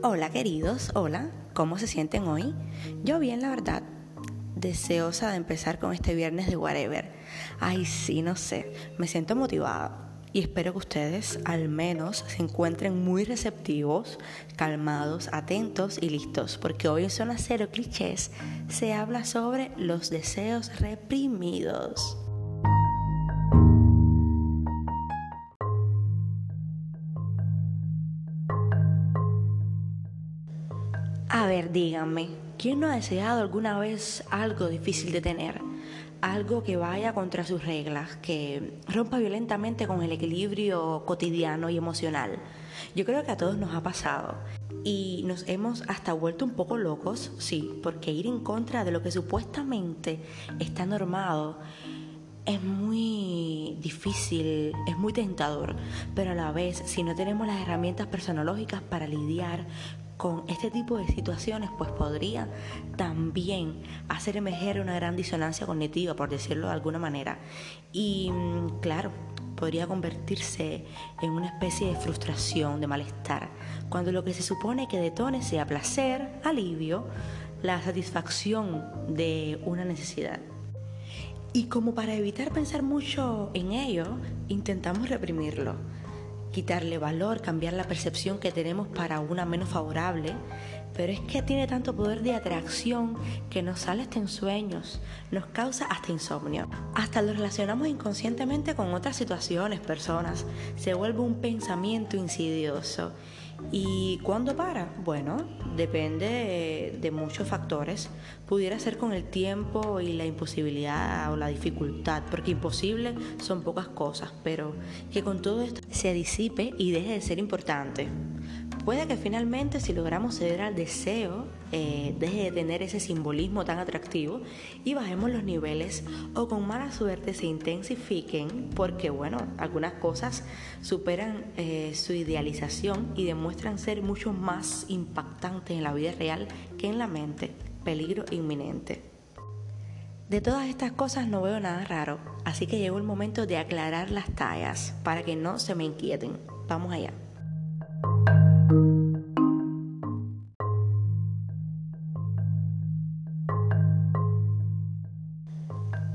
Hola queridos, hola, ¿cómo se sienten hoy? Yo bien, la verdad, deseosa de empezar con este viernes de whatever. Ay, sí, no sé, me siento motivada y espero que ustedes al menos se encuentren muy receptivos, calmados, atentos y listos, porque hoy en Zona Cero Clichés se habla sobre los deseos reprimidos. A ver, díganme, ¿quién no ha deseado alguna vez algo difícil de tener? Algo que vaya contra sus reglas, que rompa violentamente con el equilibrio cotidiano y emocional. Yo creo que a todos nos ha pasado y nos hemos hasta vuelto un poco locos, sí, porque ir en contra de lo que supuestamente está normado es muy difícil, es muy tentador, pero a la vez, si no tenemos las herramientas personológicas para lidiar con este tipo de situaciones, pues podría también hacer emerger una gran disonancia cognitiva, por decirlo de alguna manera. Y mm, claro, podría convertirse en una especie de frustración, de malestar, cuando lo que se supone que detone sea placer, alivio, la satisfacción de una necesidad. Y como para evitar pensar mucho en ello, intentamos reprimirlo. Quitarle valor, cambiar la percepción que tenemos para una menos favorable, pero es que tiene tanto poder de atracción que nos sale hasta en sueños, nos causa hasta insomnio. Hasta lo relacionamos inconscientemente con otras situaciones, personas, se vuelve un pensamiento insidioso. ¿Y cuándo para? Bueno, depende de, muchos factores. Pudiera ser con el tiempo y la imposibilidad o la dificultad, porque imposible son pocas cosas, pero que con todo esto se disipe y deje de ser importante. Puede que finalmente si logramos ceder al deseo, eh, deje de tener ese simbolismo tan atractivo y bajemos los niveles o con mala suerte se intensifiquen porque bueno, algunas cosas superan eh, su idealización y demuestran ser mucho más impactantes en la vida real que en la mente. Peligro inminente. De todas estas cosas no veo nada raro, así que llegó el momento de aclarar las tallas para que no se me inquieten. Vamos allá.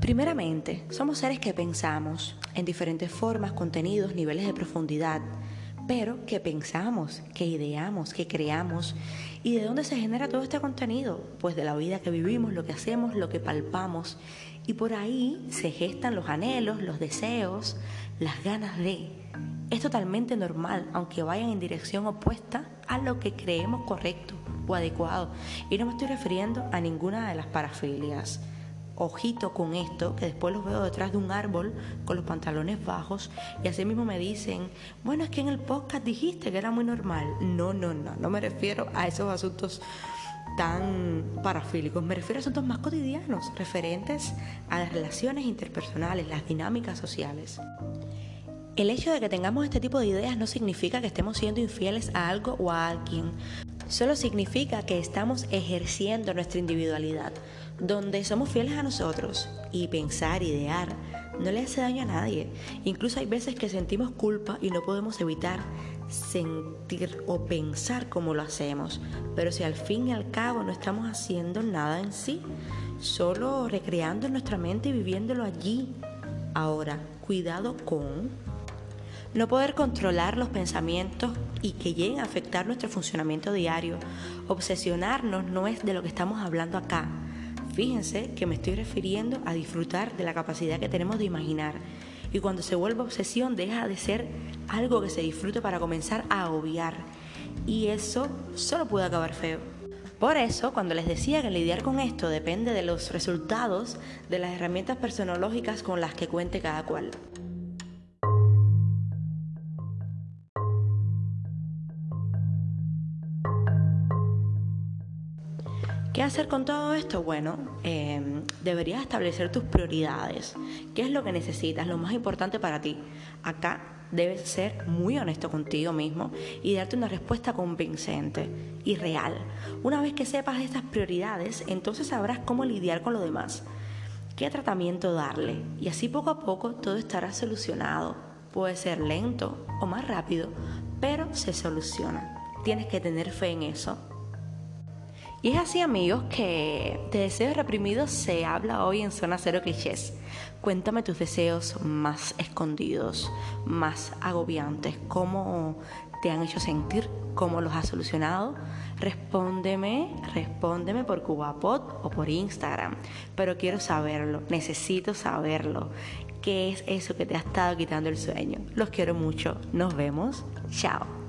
Primeramente, somos seres que pensamos en diferentes formas, contenidos, niveles de profundidad, pero que pensamos, que ideamos, que creamos. ¿Y de dónde se genera todo este contenido? Pues de la vida que vivimos, lo que hacemos, lo que palpamos. Y por ahí se gestan los anhelos, los deseos, las ganas de. Es totalmente normal, aunque vayan en dirección opuesta a lo que creemos correcto o adecuado. Y no me estoy refiriendo a ninguna de las parafilias ojito con esto, que después los veo detrás de un árbol con los pantalones bajos y así mismo me dicen, bueno, es que en el podcast dijiste que era muy normal. No, no, no, no me refiero a esos asuntos tan parafílicos, me refiero a asuntos más cotidianos, referentes a las relaciones interpersonales, las dinámicas sociales. El hecho de que tengamos este tipo de ideas no significa que estemos siendo infieles a algo o a alguien, solo significa que estamos ejerciendo nuestra individualidad donde somos fieles a nosotros y pensar, idear, no le hace daño a nadie. Incluso hay veces que sentimos culpa y no podemos evitar sentir o pensar como lo hacemos. Pero si al fin y al cabo no estamos haciendo nada en sí, solo recreando en nuestra mente y viviéndolo allí. Ahora, cuidado con no poder controlar los pensamientos y que lleguen a afectar nuestro funcionamiento diario. Obsesionarnos no es de lo que estamos hablando acá Fíjense que me estoy refiriendo a disfrutar de la capacidad que tenemos de imaginar. Y cuando se vuelve obsesión deja de ser algo que se disfrute para comenzar a obviar. Y eso solo puede acabar feo. Por eso, cuando les decía que lidiar con esto depende de los resultados de las herramientas personológicas con las que cuente cada cual. ¿Qué hacer con todo esto? Bueno, em, deberías establecer tus prioridades. ¿Qué es lo que necesitas? Lo más importante para ti. Acá debes ser muy honesto contigo mismo y darte una respuesta convincente y real. Una vez que sepas estas prioridades, entonces sabrás cómo lidiar con lo demás. ¿Qué tratamiento darle? Y así poco a poco todo estará solucionado. Puede ser lento o más rápido, pero se soluciona. tienes que tener fe en eso. Y es así amigos que de deseos reprimidos se habla hoy en Zona Cero Clichés. Cuéntame tus deseos más escondidos, más agobiantes, cómo te han hecho sentir, cómo los has solucionado. Respóndeme, respóndeme por Cubapod o por Instagram. Pero quiero saberlo, necesito saberlo. ¿Qué es eso que te ha estado quitando el sueño? Los quiero mucho. Nos vemos. Chao.